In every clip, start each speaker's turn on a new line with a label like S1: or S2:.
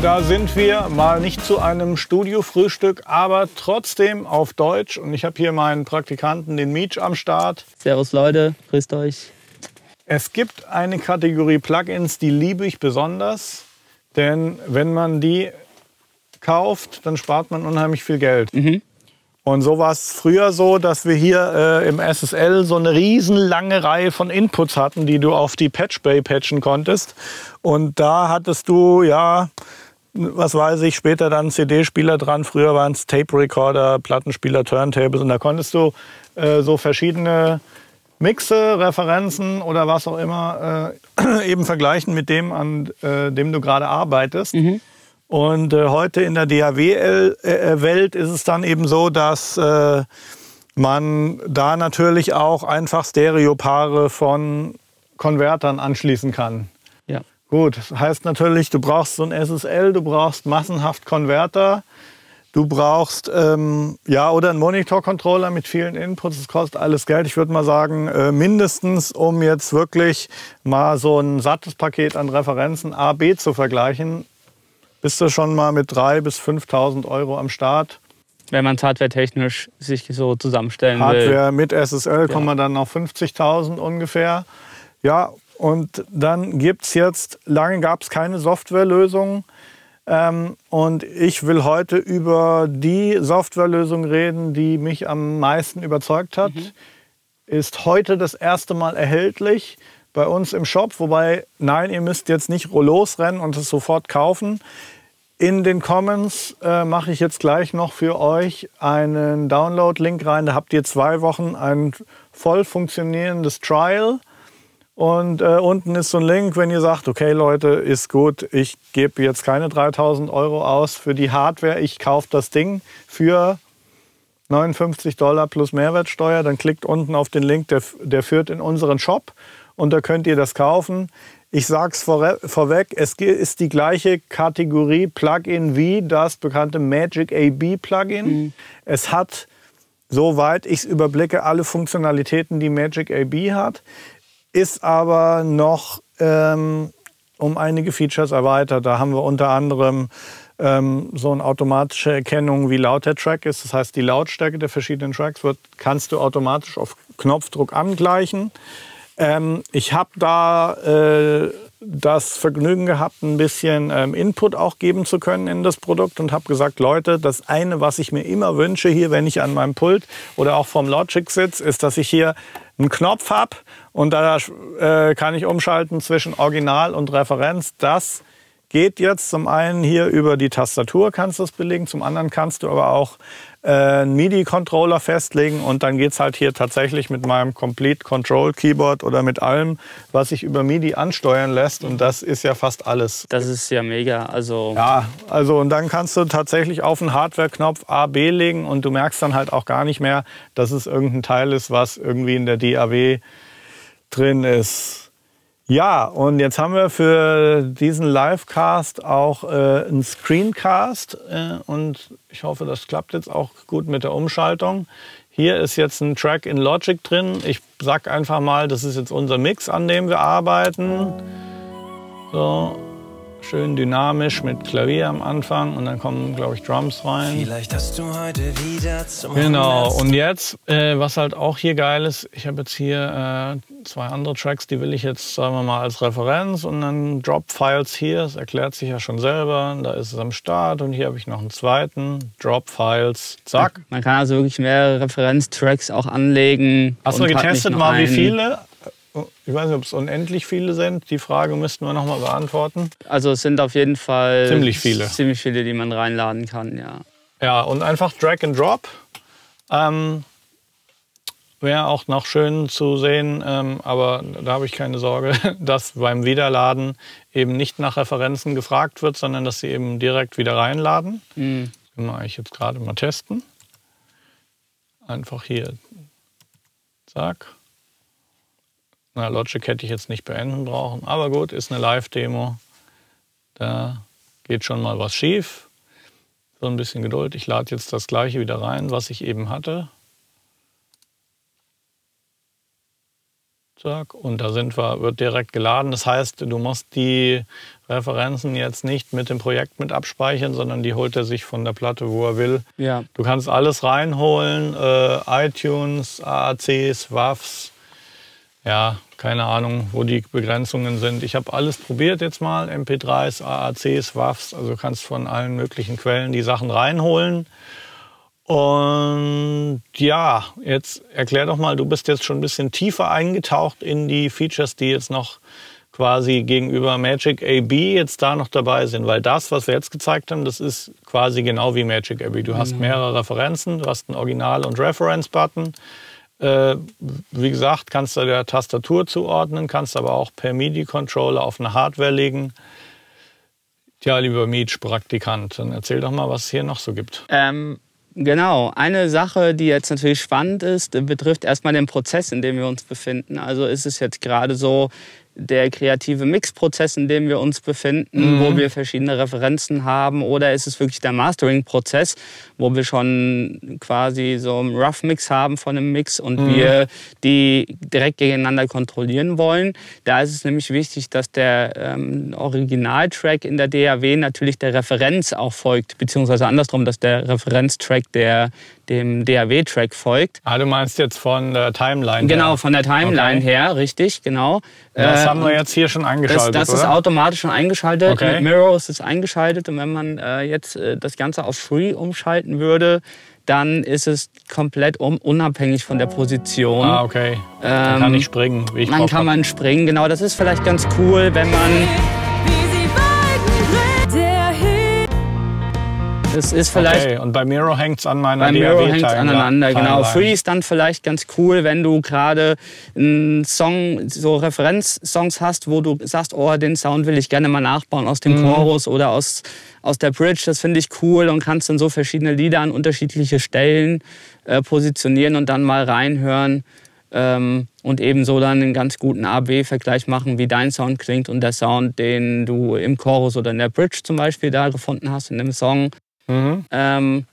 S1: Da sind wir mal nicht zu einem Studio-Frühstück, aber trotzdem auf Deutsch. Und ich habe hier meinen Praktikanten, den Meech, am Start.
S2: Servus Leute, grüßt euch.
S1: Es gibt eine Kategorie Plugins, die liebe ich besonders. Denn wenn man die kauft, dann spart man unheimlich viel Geld.
S2: Mhm.
S1: Und so war es früher so, dass wir hier äh, im SSL so eine riesenlange Reihe von Inputs hatten, die du auf die Patchbay patchen konntest. Und da hattest du, ja, was weiß ich, später dann CD-Spieler dran. Früher waren es Tape-Recorder, Plattenspieler, Turntables. Und da konntest du äh, so verschiedene Mixe, Referenzen oder was auch immer äh, eben vergleichen mit dem, an äh, dem du gerade arbeitest.
S2: Mhm.
S1: Und äh, heute in der DAW-Welt ist es dann eben so, dass äh, man da natürlich auch einfach Stereopaare von Konvertern anschließen kann.
S2: Ja.
S1: Gut, das heißt natürlich, du brauchst so ein SSL, du brauchst massenhaft Konverter, du brauchst ähm, ja oder einen Monitor-Controller mit vielen Inputs. Das kostet alles Geld. Ich würde mal sagen, äh, mindestens, um jetzt wirklich mal so ein sattes Paket an Referenzen A, B zu vergleichen, bist du schon mal mit 3.000 bis 5.000 Euro am Start.
S2: Wenn man es hardware-technisch sich so zusammenstellen will.
S1: Hardware mit SSL kommen wir dann auf 50.000 ungefähr. Ja, und dann gibt es jetzt, lange gab es keine Softwarelösung. Ähm, und ich will heute über die Softwarelösung reden, die mich am meisten überzeugt hat. Ist heute das erste Mal erhältlich bei uns im Shop. Wobei, nein, ihr müsst jetzt nicht losrennen und es sofort kaufen. In den Comments äh, mache ich jetzt gleich noch für euch einen Download-Link rein. Da habt ihr zwei Wochen ein voll funktionierendes Trial. Und äh, unten ist so ein Link, wenn ihr sagt, okay Leute, ist gut, ich gebe jetzt keine 3000 Euro aus für die Hardware, ich kaufe das Ding für 59 Dollar plus Mehrwertsteuer, dann klickt unten auf den Link, der, der führt in unseren Shop. Und da könnt ihr das kaufen. Ich sage es vorre- vorweg, es ist die gleiche Kategorie Plugin wie das bekannte Magic AB Plugin. Es hat, soweit ich es überblicke, alle Funktionalitäten, die Magic AB hat, ist aber noch ähm, um einige Features erweitert. Da haben wir unter anderem ähm, so eine automatische Erkennung, wie laut der Track ist. Das heißt, die Lautstärke der verschiedenen Tracks wird, kannst du automatisch auf Knopfdruck angleichen. Ähm, ich habe da äh, das Vergnügen gehabt, ein bisschen ähm, Input auch geben zu können in das Produkt und habe gesagt, Leute, das eine, was ich mir immer wünsche hier, wenn ich an meinem Pult oder auch vom Logic sitze, ist, dass ich hier einen Knopf habe und da äh, kann ich umschalten zwischen Original und Referenz. Das geht jetzt zum einen hier über die Tastatur, kannst du es belegen, zum anderen kannst du aber auch äh, einen MIDI-Controller festlegen und dann geht's halt hier tatsächlich mit meinem Complete Control Keyboard oder mit allem, was sich über MIDI ansteuern lässt und das ist ja fast alles.
S2: Das ist ja mega. Also
S1: Ja, also und dann kannst du tatsächlich auf den Hardware-Knopf A, B legen und du merkst dann halt auch gar nicht mehr, dass es irgendein Teil ist, was irgendwie in der DAW drin ist. Ja, und jetzt haben wir für diesen Livecast auch äh, einen Screencast äh, und ich hoffe, das klappt jetzt auch gut mit der Umschaltung. Hier ist jetzt ein Track in Logic drin. Ich sag einfach mal, das ist jetzt unser Mix, an dem wir arbeiten. So, schön dynamisch mit Klavier am Anfang und dann kommen, glaube ich, Drums rein.
S3: Vielleicht hast du heute wieder zum
S1: Genau, und jetzt, äh, was halt auch hier geil ist, ich habe jetzt hier äh, zwei andere Tracks, die will ich jetzt, sagen wir mal, als Referenz und dann Drop-Files hier, das erklärt sich ja schon selber, da ist es am Start und hier habe ich noch einen zweiten, Drop-Files, zack.
S2: man kann also wirklich mehrere Referenztracks auch anlegen.
S1: Hast du getestet mal, wie viele? Ich weiß nicht, ob es unendlich viele sind, die Frage müssten wir nochmal beantworten.
S2: Also es sind auf jeden Fall
S1: Ziemlich viele.
S2: Ziemlich viele, die man reinladen kann, ja.
S1: Ja, und einfach Drag and Drop. Ähm, Wäre auch noch schön zu sehen, ähm, aber da habe ich keine Sorge, dass beim Wiederladen eben nicht nach Referenzen gefragt wird, sondern dass sie eben direkt wieder reinladen.
S2: Mhm.
S1: Das können wir eigentlich jetzt gerade mal testen. Einfach hier. Zack. Na, Logic hätte ich jetzt nicht beenden brauchen, aber gut, ist eine Live-Demo. Da geht schon mal was schief. So ein bisschen Geduld. Ich lade jetzt das gleiche wieder rein, was ich eben hatte. Zack, und da sind wir, wird direkt geladen. Das heißt, du musst die Referenzen jetzt nicht mit dem Projekt mit abspeichern, sondern die holt er sich von der Platte, wo er will.
S2: Ja.
S1: Du kannst alles reinholen, äh, iTunes, AACs, WAVs, ja, keine Ahnung, wo die Begrenzungen sind. Ich habe alles probiert jetzt mal, MP3s, AACs, WAVs, also kannst von allen möglichen Quellen die Sachen reinholen. Und ja, jetzt erklär doch mal, du bist jetzt schon ein bisschen tiefer eingetaucht in die Features, die jetzt noch quasi gegenüber Magic AB jetzt da noch dabei sind. Weil das, was wir jetzt gezeigt haben, das ist quasi genau wie Magic AB. Du hast mehrere Referenzen, du hast einen Original- und Reference-Button. Äh, wie gesagt, kannst du der Tastatur zuordnen, kannst aber auch per MIDI-Controller auf eine Hardware legen. Tja, lieber Meech-Praktikant, dann erzähl doch mal, was es hier noch so gibt.
S2: Ähm, genau. Eine Sache, die jetzt natürlich spannend ist, betrifft erstmal den Prozess, in dem wir uns befinden. Also ist es jetzt gerade so, der kreative Mixprozess, in dem wir uns befinden,
S1: Mhm.
S2: wo wir verschiedene Referenzen haben, oder ist es wirklich der Mastering-Prozess, wo wir schon quasi so einen Rough Mix haben von einem Mix und
S1: Mhm.
S2: wir die direkt gegeneinander kontrollieren wollen. Da ist es nämlich wichtig, dass der ähm, Originaltrack in der DAW natürlich der Referenz auch folgt, beziehungsweise andersrum, dass der Referenztrack der dem DAW-Track folgt.
S1: Ah, du meinst jetzt von der Timeline
S2: Genau,
S1: her.
S2: von der Timeline
S1: Okay.
S2: her, richtig, genau.
S1: Das haben wir jetzt hier schon
S2: das,
S1: eingeschaltet,
S2: das ist
S1: oder?
S2: automatisch schon eingeschaltet.
S1: Okay.
S2: Mit Miro ist es eingeschaltet. Und wenn man äh, jetzt äh, das Ganze auf Free umschalten würde, dann ist es komplett um, unabhängig von der Position.
S1: Ah, okay. Kann
S2: Ähm,
S1: ich springen, wie ich
S2: Dann kann
S1: hab.
S2: man springen. Genau, das ist vielleicht ganz cool, wenn man. Das ist vielleicht.
S1: Okay, und bei Miro hängt's an meiner
S2: Bei Miro hängt es aneinander, genau. Free ist dann vielleicht ganz cool, wenn du gerade einen Song, so Referenzsongs hast, wo du sagst, oh, den Sound will ich gerne mal nachbauen aus dem
S1: Mhm.
S2: Chorus oder aus, aus der Bridge. Das finde ich cool und kannst dann so verschiedene Lieder an unterschiedliche Stellen äh, positionieren und dann mal reinhören. Ähm, und ebenso dann einen ganz guten A-B-Vergleich machen, wie dein Sound klingt und der Sound, den du im Chorus oder in der Bridge zum Beispiel da gefunden hast in dem Song.
S1: Mhm.
S2: Ähm,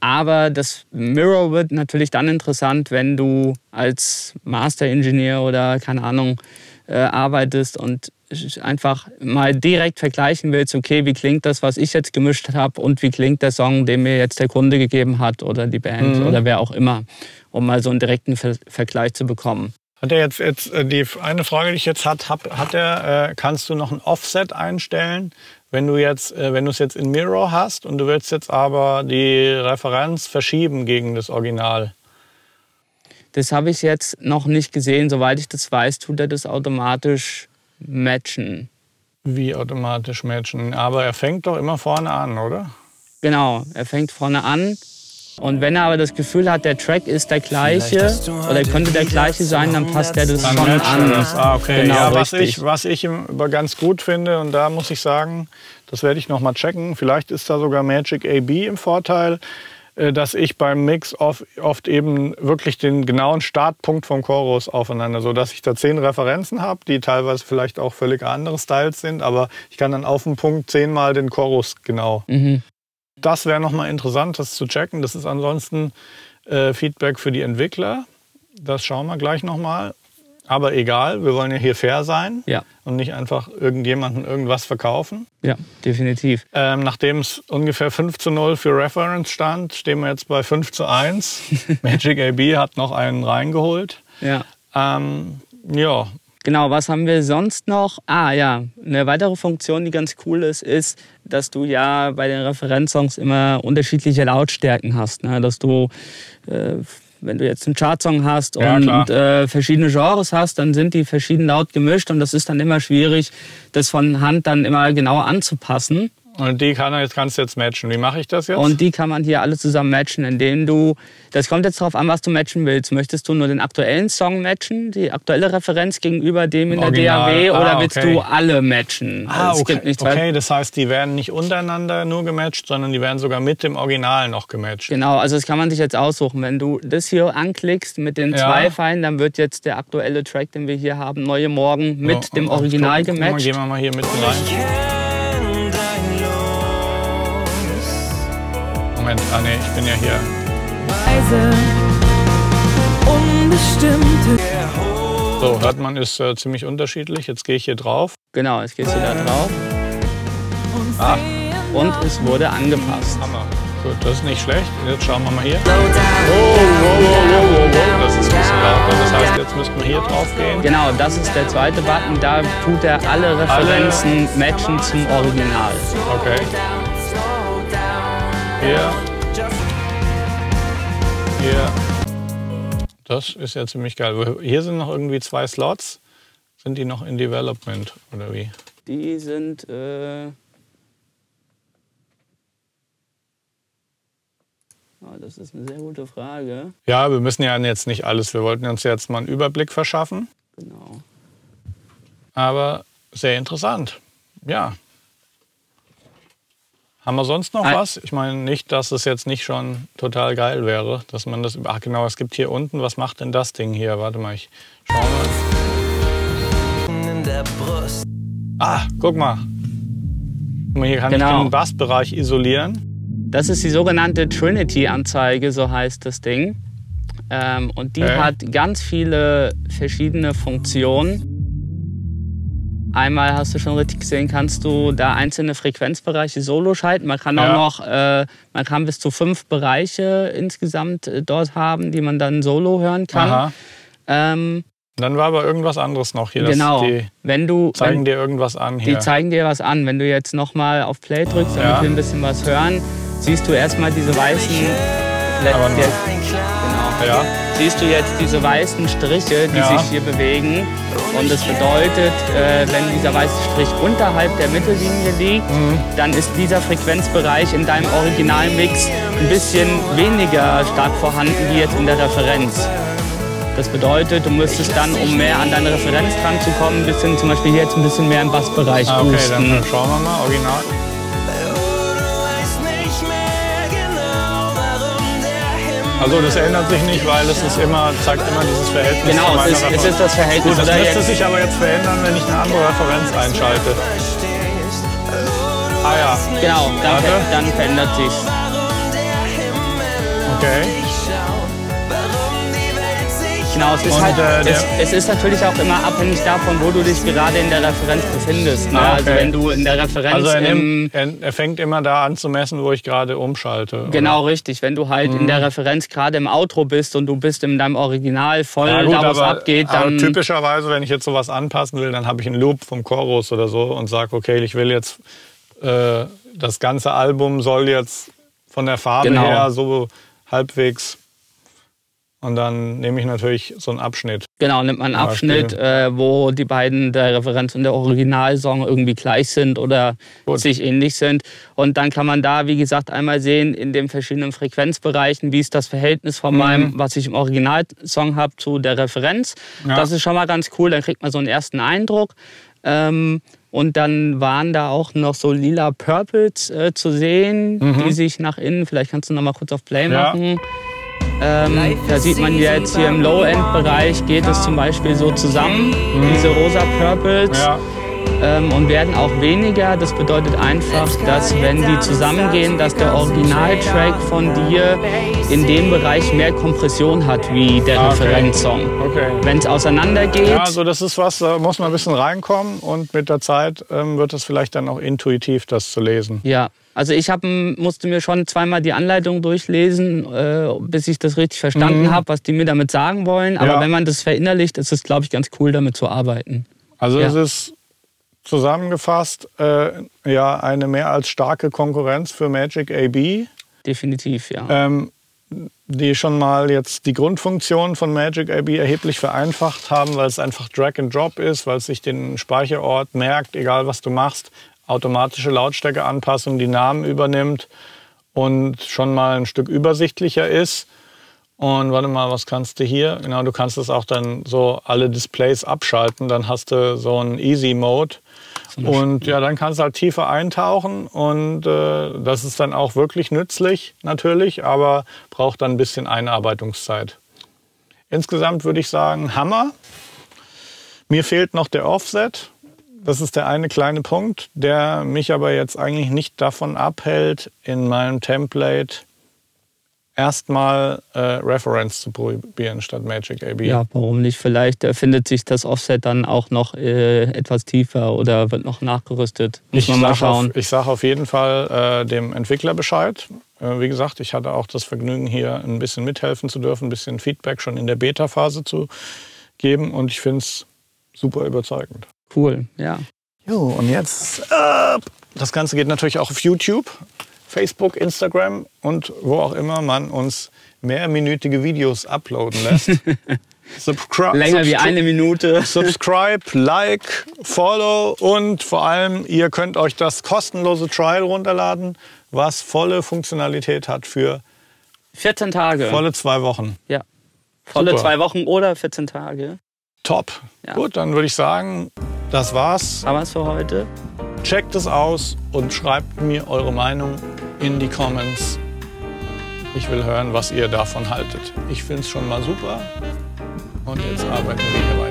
S2: aber das Mirror wird natürlich dann interessant, wenn du als Master Engineer oder keine Ahnung äh, arbeitest und einfach mal direkt vergleichen willst, okay, wie klingt das, was ich jetzt gemischt habe und wie klingt der Song, den mir jetzt der Kunde gegeben hat oder die Band
S1: Mhm.
S2: oder wer auch immer, um mal so einen direkten Ver Vergleich zu bekommen.
S1: Hat er jetzt, jetzt äh, die eine Frage, die ich jetzt hat, hab, hat er, äh, kannst du noch ein Offset einstellen, wenn du jetzt, äh, wenn du es jetzt in Mirror hast und du willst jetzt aber die Referenz verschieben gegen das Original?
S2: Das habe ich jetzt noch nicht gesehen. Soweit ich das weiß, tut er das automatisch matchen.
S1: Wie automatisch matchen? Aber er fängt doch immer vorne an, oder?
S2: Genau, er fängt vorne an. Und wenn er aber das Gefühl hat, der Track ist der gleiche oder könnte der gleiche sein, dann passt er das
S1: Dann
S2: schon an.
S1: Ah, okay.
S2: Genau,
S1: ja, was
S2: richtig.
S1: ich, was ich im- aber ganz gut finde, und da muss ich sagen, das werde ich noch mal checken. Vielleicht ist da sogar Magic AB im Vorteil, äh, dass ich beim Mix oft, oft eben wirklich den genauen Startpunkt vom Chorus aufeinander, so dass ich da zehn Referenzen habe, die teilweise vielleicht auch völlig andere Styles sind, aber ich kann dann auf den Punkt zehnmal den Chorus genau.
S2: Mhm.
S1: Das wäre noch mal interessant, das zu checken. Das ist ansonsten äh, Feedback für die Entwickler. Das schauen wir gleich noch mal. Aber egal, wir wollen ja hier fair sein
S2: Ja,
S1: und nicht einfach irgendjemandem irgendwas verkaufen.
S2: ja, definitiv.
S1: Ähm, Nachdem es ungefähr 5 zu 0 für Reference stand, stehen wir jetzt bei 5 zu 1. Magic AB hat noch einen reingeholt.
S2: Ja.
S1: Ähm, ja,
S2: Genau, was haben wir sonst noch? Ah ja, eine weitere Funktion, die ganz cool ist, ist, dass du ja bei den Referenzsongs immer unterschiedliche Lautstärken hast. Ne? Dass du, äh, wenn du jetzt einen Chartsong hast
S1: Ja,
S2: und äh, verschiedene Genres hast, dann sind die verschieden laut gemischt und das ist dann immer schwierig, das von Hand dann immer genau anzupassen.
S1: Und die kann jetzt, kannst du jetzt matchen. Wie mache ich das jetzt?
S2: Und die kann man hier alle zusammen matchen, indem du, das kommt jetzt darauf an, was du matchen willst. Möchtest du nur den aktuellen Song matchen, die aktuelle Referenz gegenüber dem in der
S1: Original.
S2: DAW,
S1: Ah,
S2: oder willst
S1: okay.
S2: du alle matchen?
S1: Ah,
S2: es
S1: okay. okay, das heißt, die werden nicht untereinander nur gematcht, sondern die werden sogar mit dem Original noch gematcht.
S2: Genau, also das kann man sich jetzt aussuchen. Wenn du das hier anklickst mit den
S1: Ja.
S2: zwei Pfeilen, dann wird jetzt der aktuelle Track, den wir hier haben, Neue Morgen, mit
S1: So,
S2: dem Original
S1: guck- mal,
S2: gematcht.
S1: Gehen wir mal hier mitten rein. Moment, ah nee, ich bin ja hier.
S4: Weise, unbestimmte
S1: So, hört man, ist äh, ziemlich unterschiedlich. Jetzt gehe ich hier drauf.
S2: Genau, jetzt gehst du da drauf
S1: Ah,
S2: und es wurde angepasst.
S1: Hammer. Gut, das ist nicht schlecht. Jetzt schauen wir mal hier. Oh, wow, wow, wow, wow, wow. Das ist ein bisschen lauter. Das heißt, jetzt müssten wir hier drauf gehen.
S2: Genau, das ist der zweite Button. Da tut er alle Referenzen matchen zum Original.
S1: Okay. Hier. Hier. Das ist ja ziemlich geil. Hier sind noch irgendwie zwei Slots. Sind die noch in Development oder wie?
S2: Die sind. Äh oh, das ist eine sehr gute Frage.
S1: Ja, wir müssen ja jetzt nicht alles. Wir wollten uns jetzt mal einen Überblick verschaffen.
S2: Genau.
S1: Aber sehr interessant. Ja. Haben wir sonst noch was? Ich meine nicht, dass es jetzt nicht schon total geil wäre, dass man das. Ach genau, es gibt hier unten. Was macht denn das Ding hier? Warte mal, ich schau mal.
S3: in der Brust.
S1: Ah, guck mal. Guck mal, hier kann
S2: Genau.
S1: ich den Bassbereich isolieren.
S2: Das ist die sogenannte Trinity-Anzeige, so heißt das Ding. Ähm, und die
S1: Okay.
S2: hat ganz viele verschiedene Funktionen. Einmal hast du schon richtig gesehen, kannst du da einzelne Frequenzbereiche solo schalten. Man kann auch
S1: Ja.
S2: noch, äh, man kann bis zu fünf Bereiche insgesamt äh, dort haben, die man dann solo hören kann. Ähm,
S1: Dann war aber irgendwas anderes noch hier.
S2: Genau.
S1: Die
S2: wenn du,
S1: zeigen
S2: wenn,
S1: dir irgendwas an hier.
S2: die zeigen dir was an. Wenn du jetzt nochmal auf Play drückst, damit
S1: Ja.
S2: wir ein bisschen was hören, siehst du erstmal diese weißen.
S1: Aber nur-
S2: Genau.
S1: ja.
S2: Siehst du jetzt diese weißen Striche, die
S1: Ja.
S2: sich hier bewegen. Und das bedeutet, äh, wenn dieser weiße Strich unterhalb der Mittellinie liegt,
S1: Mhm.
S2: dann ist dieser Frequenzbereich in deinem Originalmix ein bisschen weniger stark vorhanden wie jetzt in der Referenz. Das bedeutet, du müsstest dann, um mehr an deine Referenz dran zu kommen, ein bisschen, zum Beispiel jetzt ein bisschen mehr im Bassbereich
S1: Ah, okay,
S2: boosten.
S1: dann schauen wir mal. Original. Also das ändert sich nicht, weil es ist immer, zeigt immer dieses Verhältnis
S2: Genau, es ist, es ist das Verhältnis.
S1: Gut, das müsste sich aber jetzt verändern, wenn ich eine andere Referenz einschalte. Ah ja,
S2: Genau, dann, ver- dann verändert sich's.
S1: okay.
S2: Genau, es ist,
S1: Und,
S2: halt,
S1: äh,
S2: es, es ist natürlich auch immer abhängig davon, wo du dich gerade in der Referenz befindest. Ne?
S1: Ah,
S2: Also
S1: okay.
S2: wenn du in der Referenz
S1: Also er,
S2: im,
S1: nimmt, er, er fängt immer da an zu messen, wo ich gerade umschalte.
S2: Genau,
S1: oder?
S2: richtig. Wenn du halt in
S1: Mhm.
S2: der Referenz gerade im Outro bist und du bist in deinem Original voll
S1: Ja, gut,
S2: da, wo es
S1: aber,
S2: abgeht,
S1: aber
S2: dann.
S1: typischerweise, wenn ich jetzt sowas anpassen will, dann habe ich einen Loop vom Chorus oder so und sage, okay, ich will jetzt, äh, das ganze Album soll jetzt von der Farbe
S2: Genau.
S1: her so halbwegs. Und dann nehme ich natürlich so einen Abschnitt.
S2: Genau, nimmt man einen. Abschnitt, äh, wo die beiden, der Referenz und der Originalsong, irgendwie gleich sind oder
S1: Gut.
S2: sich ähnlich sind. Und dann kann man da, wie gesagt, einmal sehen, in den verschiedenen Frequenzbereichen, wie ist das Verhältnis von meinem, was ich im Originalsong habe, zu der Referenz.
S1: Ja.
S2: Das ist schon mal ganz cool, dann kriegt man so einen ersten Eindruck. Ähm, und dann waren da auch noch so lila Purples äh, zu sehen, die sich nach innen, vielleicht kannst du noch mal kurz auf Play
S1: Ja.
S2: machen. Ähm, da sieht man jetzt hier im Low-End-Bereich geht es zum Beispiel so zusammen, diese rosa Purples,
S1: Ja,
S2: ähm, und werden auch weniger. Das bedeutet einfach, dass wenn die zusammengehen, dass der Originaltrack von dir in dem Bereich mehr Kompression hat wie der
S1: Ah, okay.
S2: Referenzsong.
S1: okay.
S2: Wenn es auseinandergeht,
S1: Ja, also das ist was, da muss man ein bisschen reinkommen und mit der Zeit ähm, wird es vielleicht dann auch intuitiv, das zu lesen.
S2: Ja, also ich hab, musste mir schon zweimal die Anleitung durchlesen, äh, bis ich das richtig verstanden habe, was die mir damit sagen wollen. Aber
S1: Mhm. Ja.
S2: wenn man das verinnerlicht, ist es, glaube ich, ganz cool, damit zu arbeiten.
S1: Also
S2: Ja.
S1: es ist zusammengefasst äh, ja eine mehr als starke Konkurrenz für Magic AB,
S2: Definitiv, ja.
S1: ähm, die schon mal jetzt die Grundfunktion von Magic AB erheblich vereinfacht haben, weil es einfach Drag and Drop ist, weil es sich den Speicherort merkt, egal was du machst, automatische Lautstärkeanpassung die Namen übernimmt und schon mal ein Stück übersichtlicher ist. Und warte mal, was kannst du hier? Genau, du kannst es auch dann so alle Displays abschalten. Dann hast du so einen Easy Mode. Und ja, dann kannst du halt tiefer eintauchen und äh, das ist dann auch wirklich nützlich natürlich, aber braucht dann ein bisschen Einarbeitungszeit. Insgesamt würde ich sagen, Hammer. Mir fehlt noch der Offset. Das ist der eine kleine Punkt, der mich aber jetzt eigentlich nicht davon abhält, in meinem Template erstmal äh, Reference zu probieren statt Magic AB.
S2: Ja, warum nicht? Vielleicht äh, findet sich das Offset dann auch noch äh, etwas tiefer oder wird noch nachgerüstet. Muss
S1: Ich
S2: man mal
S1: sage
S2: schauen.
S1: auf, ich sag auf jeden Fall äh, dem Entwickler Bescheid. Äh, wie gesagt, ich hatte auch das Vergnügen, hier ein bisschen mithelfen zu dürfen, ein bisschen Feedback schon in der Beta-Phase zu geben. Und ich finde es super überzeugend.
S2: Cool, ja.
S1: Jo, und jetzt, äh, das Ganze geht natürlich auch auf YouTube, Facebook, Instagram und wo auch immer man uns mehrminütige Videos uploaden lässt. Subscri
S2: Länger wie eine Minute.
S1: Subscribe, Like, Follow und vor allem, ihr könnt euch das kostenlose Trial runterladen, was volle Funktionalität hat für
S2: 14 Tage.
S1: volle zwei Wochen.
S2: ja. Volle
S1: Super.
S2: zwei Wochen oder 14 Tage.
S1: Top.
S2: Ja.
S1: Gut, dann würde ich sagen, das war's.
S2: Haben wir es für heute?
S1: Checkt es aus und schreibt mir eure Meinung in die Comments. Ich will hören, was ihr davon haltet. Ich finde es schon mal super. Und jetzt arbeiten wir hier weiter.